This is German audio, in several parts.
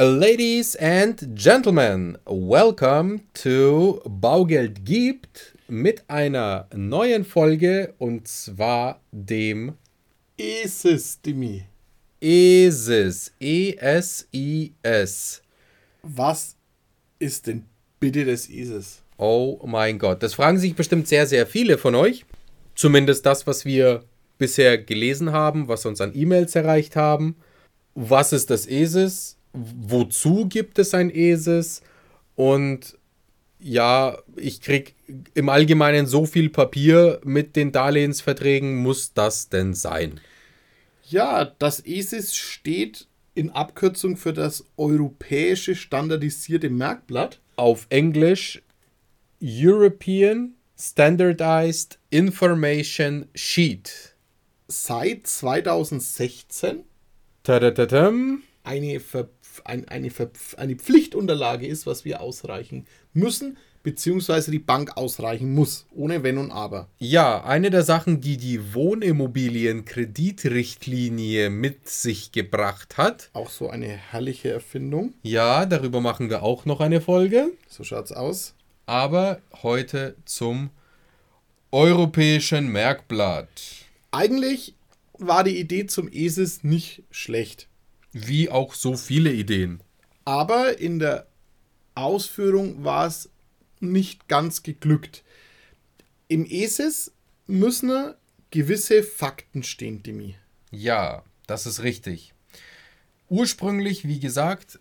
Ladies and Gentlemen, welcome to Baugeld gibt mit einer neuen Folge und zwar dem ESIS, Dimi. ESIS. E-S-I-S. Was ist denn bitte das ISIS? Oh mein Gott, das fragen sich bestimmt sehr, sehr viele von euch. Zumindest das, was wir bisher gelesen haben, was uns an E-Mails erreicht haben. Was ist das ESIS? Wozu gibt es ein ESIS? Und ja, ich krieg im Allgemeinen so viel Papier mit den Darlehensverträgen. Muss das denn sein? Ja, das ESIS steht in Abkürzung für das Europäische Standardisierte Merkblatt. Auf Englisch European Standardized Information Sheet. Seit 2016 Tadadadam. Eine, Ver ein, eine, Ver eine Pflichtunterlage ist, was wir ausreichen müssen, beziehungsweise die Bank ausreichen muss, ohne Wenn und Aber. Ja, eine der Sachen, die die Wohnimmobilienkreditrichtlinie mit sich gebracht hat. Auch so eine herrliche Erfindung. Ja, darüber machen wir auch noch eine Folge. So schaut's aus. Aber heute zum Europäischen Merkblatt. Eigentlich war die Idee zum ESIS nicht schlecht. Wie auch so viele Ideen. Aber in der Ausführung war es nicht ganz geglückt. Im ESIS müssen gewisse Fakten stehen, Demi. Ja, das ist richtig. Ursprünglich, wie gesagt,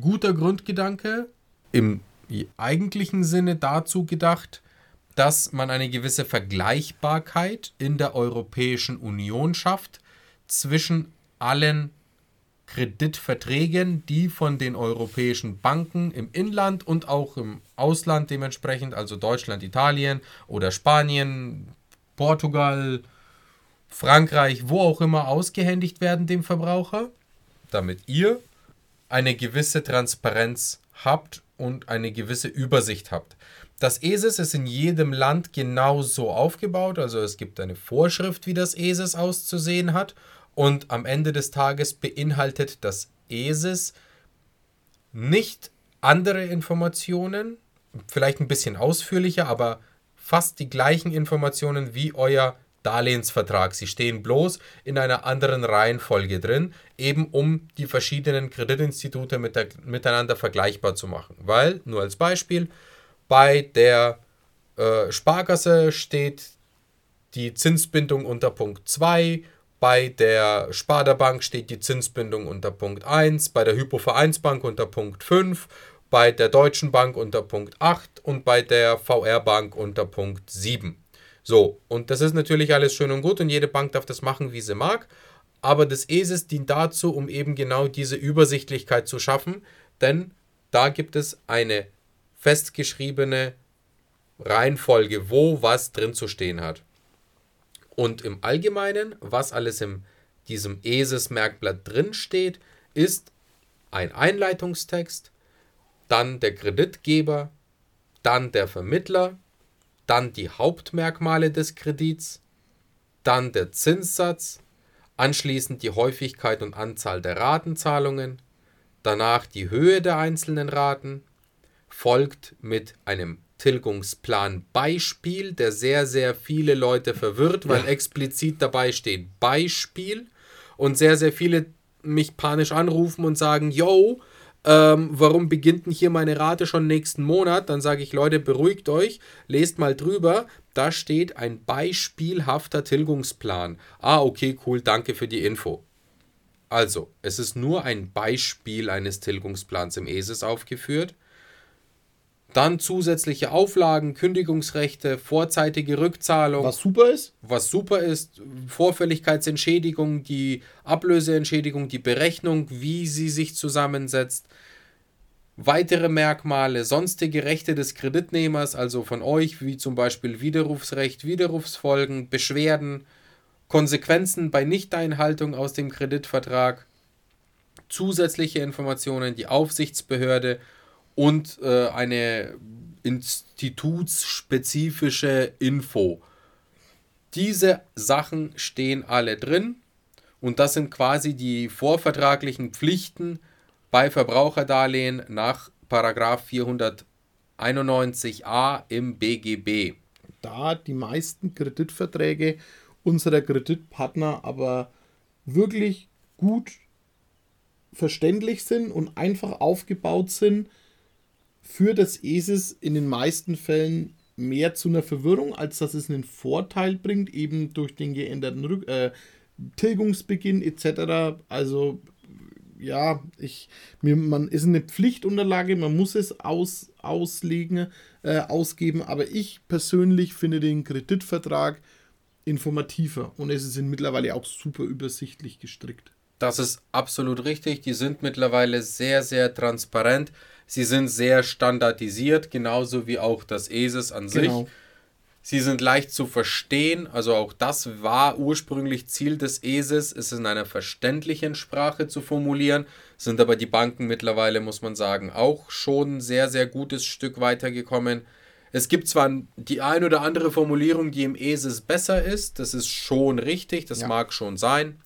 guter Grundgedanke, im eigentlichen Sinne dazu gedacht, dass man eine gewisse Vergleichbarkeit in der Europäischen Union schafft zwischen allen Kreditverträgen, die von den europäischen Banken im Inland und auch im Ausland dementsprechend, also Deutschland, Italien oder Spanien, Portugal, Frankreich, wo auch immer ausgehändigt werden dem Verbraucher, damit ihr eine gewisse Transparenz habt und eine gewisse Übersicht habt. Das ESIS ist in jedem Land genau so aufgebaut, also es gibt eine Vorschrift, wie das ESIS auszusehen hat und am Ende des Tages beinhaltet das ESIS nicht andere Informationen, vielleicht ein bisschen ausführlicher, aber fast die gleichen Informationen wie euer Darlehensvertrag. Sie stehen bloß in einer anderen Reihenfolge drin, eben um die verschiedenen Kreditinstitute mit der, miteinander vergleichbar zu machen. Weil, nur als Beispiel, bei der äh, Sparkasse steht die Zinsbindung unter Punkt 2, bei der Sparda-Bank steht die Zinsbindung unter Punkt 1, bei der Hypovereinsbank unter Punkt 5, bei der Deutschen Bank unter Punkt 8 und bei der VR-Bank unter Punkt 7. So, und das ist natürlich alles schön und gut und jede Bank darf das machen, wie sie mag. Aber das ESIS dient dazu, um eben genau diese Übersichtlichkeit zu schaffen, denn da gibt es eine festgeschriebene Reihenfolge, wo was drin zu stehen hat. Und im Allgemeinen, was alles in diesem ESIS-Merkblatt drin steht, ist ein Einleitungstext, dann der Kreditgeber, dann der Vermittler, dann die Hauptmerkmale des Kredits, dann der Zinssatz, anschließend die Häufigkeit und Anzahl der Ratenzahlungen, danach die Höhe der einzelnen Raten, folgt mit einem Tilgungsplan Beispiel, der sehr, sehr viele Leute verwirrt, weil ja. explizit dabei steht Beispiel und sehr, sehr viele mich panisch anrufen und sagen, yo, ähm, warum beginnt denn hier meine Rate schon nächsten Monat? Dann sage ich, Leute, beruhigt euch, lest mal drüber. Da steht ein beispielhafter Tilgungsplan. Ah, okay, cool, danke für die Info. Also, es ist nur ein Beispiel eines Tilgungsplans im ESIS aufgeführt. Dann zusätzliche Auflagen, Kündigungsrechte, vorzeitige Rückzahlung. Was super ist? Was super ist, Vorfälligkeitsentschädigung, die Ablöseentschädigung, die Berechnung, wie sie sich zusammensetzt. Weitere Merkmale, sonstige Rechte des Kreditnehmers, also von euch, wie zum Beispiel Widerrufsrecht, Widerrufsfolgen, Beschwerden, Konsequenzen bei Nichteinhaltung aus dem Kreditvertrag, zusätzliche Informationen, die Aufsichtsbehörde und äh, eine institutsspezifische Info. Diese Sachen stehen alle drin und das sind quasi die vorvertraglichen Pflichten bei Verbraucherdarlehen nach 491a im BGB. Da die meisten Kreditverträge unserer Kreditpartner aber wirklich gut verständlich sind und einfach aufgebaut sind, für das ESIS in den meisten Fällen mehr zu einer Verwirrung, als dass es einen Vorteil bringt, eben durch den geänderten Rück äh, Tilgungsbeginn etc. Also ja, ich, mir, man ist eine Pflichtunterlage, man muss es aus, auslegen, äh, ausgeben, aber ich persönlich finde den Kreditvertrag informativer und es sind mittlerweile auch super übersichtlich gestrickt. Das ist absolut richtig. Die sind mittlerweile sehr, sehr transparent. Sie sind sehr standardisiert, genauso wie auch das ESIS an genau. sich. Sie sind leicht zu verstehen, also auch das war ursprünglich Ziel des ESIS, es in einer verständlichen Sprache zu formulieren, sind aber die Banken mittlerweile, muss man sagen, auch schon ein sehr, sehr gutes Stück weitergekommen. Es gibt zwar die ein oder andere Formulierung, die im ESIS besser ist, das ist schon richtig, das ja. mag schon sein,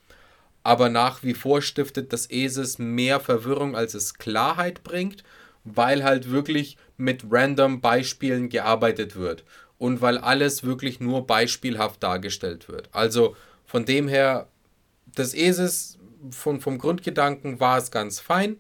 aber nach wie vor stiftet das ESIS mehr Verwirrung, als es Klarheit bringt, weil halt wirklich mit random Beispielen gearbeitet wird und weil alles wirklich nur beispielhaft dargestellt wird. Also von dem her, das ESIS von, vom Grundgedanken war es ganz fein.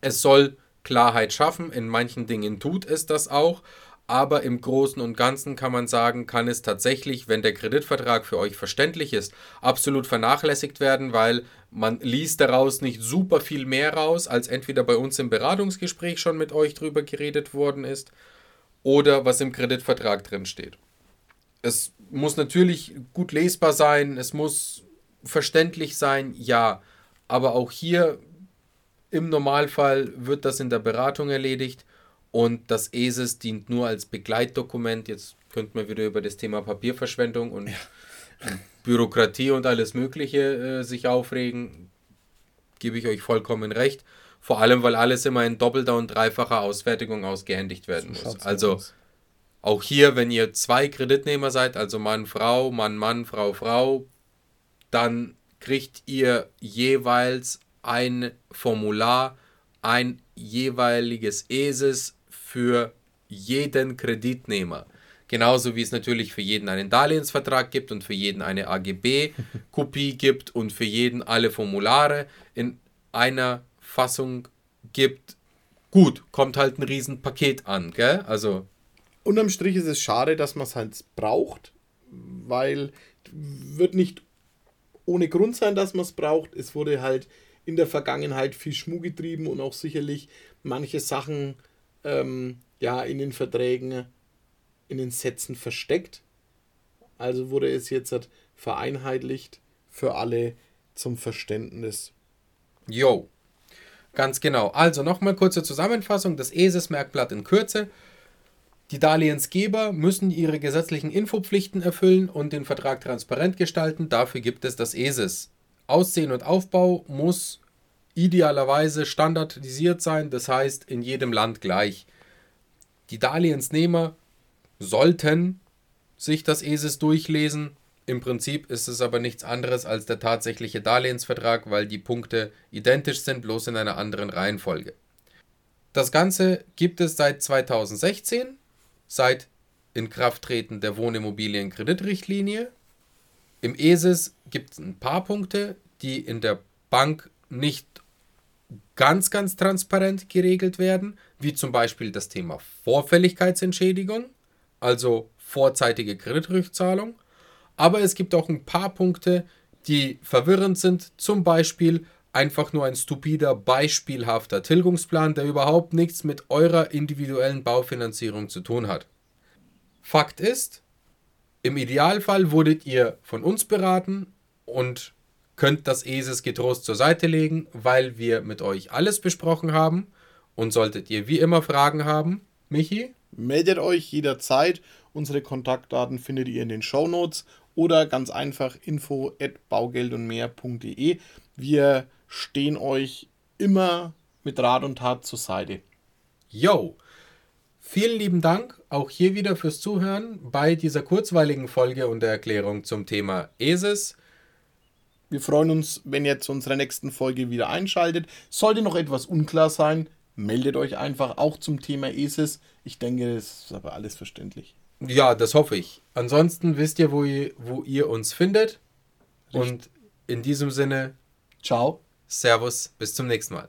Es soll Klarheit schaffen, in manchen Dingen tut es das auch, aber im Großen und Ganzen kann man sagen, kann es tatsächlich, wenn der Kreditvertrag für euch verständlich ist, absolut vernachlässigt werden, weil man liest daraus nicht super viel mehr raus, als entweder bei uns im Beratungsgespräch schon mit euch drüber geredet worden ist oder was im Kreditvertrag drin steht. Es muss natürlich gut lesbar sein, es muss verständlich sein, ja, aber auch hier im Normalfall wird das in der Beratung erledigt und das ESIS dient nur als Begleitdokument. Jetzt könnte man wieder über das Thema Papierverschwendung und ja. Bürokratie und alles Mögliche äh, sich aufregen. Gebe ich euch vollkommen recht. Vor allem, weil alles immer in doppelter und dreifacher Ausfertigung ausgehändigt werden so muss. Also aus. auch hier, wenn ihr zwei Kreditnehmer seid, also Mann, Frau, Mann, Mann, Frau, Frau, dann kriegt ihr jeweils ein Formular, ein jeweiliges ESIS für jeden Kreditnehmer. Genauso wie es natürlich für jeden einen Darlehensvertrag gibt und für jeden eine AGB-Kopie gibt und für jeden alle Formulare in einer Fassung gibt. Gut, kommt halt ein Riesenpaket an, gell? Also. Unterm Strich ist es schade, dass man es halt braucht, weil wird nicht ohne Grund sein, dass man es braucht. Es wurde halt in der Vergangenheit viel Schmuh getrieben und auch sicherlich manche Sachen ähm, ja, in den Verträgen, in den Sätzen versteckt. Also wurde es jetzt halt vereinheitlicht für alle zum Verständnis. Jo, ganz genau. Also nochmal kurze Zusammenfassung: Das ESIS-Merkblatt in Kürze. Die Darlehensgeber müssen ihre gesetzlichen Infopflichten erfüllen und den Vertrag transparent gestalten. Dafür gibt es das ESIS. Aussehen und Aufbau muss idealerweise standardisiert sein, das heißt in jedem Land gleich. Die Darlehensnehmer sollten sich das ESIS durchlesen. Im Prinzip ist es aber nichts anderes als der tatsächliche Darlehensvertrag, weil die Punkte identisch sind, bloß in einer anderen Reihenfolge. Das Ganze gibt es seit 2016, seit Inkrafttreten der Wohnimmobilienkreditrichtlinie. Im ESIS gibt es ein paar Punkte, die in der Bank nicht ganz, ganz transparent geregelt werden, wie zum Beispiel das Thema Vorfälligkeitsentschädigung, also vorzeitige Kreditrückzahlung. Aber es gibt auch ein paar Punkte, die verwirrend sind, zum Beispiel einfach nur ein stupider, beispielhafter Tilgungsplan, der überhaupt nichts mit eurer individuellen Baufinanzierung zu tun hat. Fakt ist, im Idealfall wurdet ihr von uns beraten und könnt das ESIS getrost zur Seite legen, weil wir mit euch alles besprochen haben. Und solltet ihr wie immer Fragen haben, Michi? Meldet euch jederzeit. Unsere Kontaktdaten findet ihr in den Show Notes oder ganz einfach info at baugeldundmehr.de. Wir stehen euch immer mit Rat und Tat zur Seite. Yo! Vielen lieben Dank auch hier wieder fürs Zuhören bei dieser kurzweiligen Folge und der Erklärung zum Thema ESIS. Wir freuen uns, wenn ihr zu unserer nächsten Folge wieder einschaltet. Sollte noch etwas unklar sein, meldet euch einfach auch zum Thema ESIS. Ich denke, das ist aber alles verständlich. Ja, das hoffe ich. Ansonsten wisst ihr, wo ihr, wo ihr uns findet. Richtig. Und in diesem Sinne, Ciao. Servus, bis zum nächsten Mal.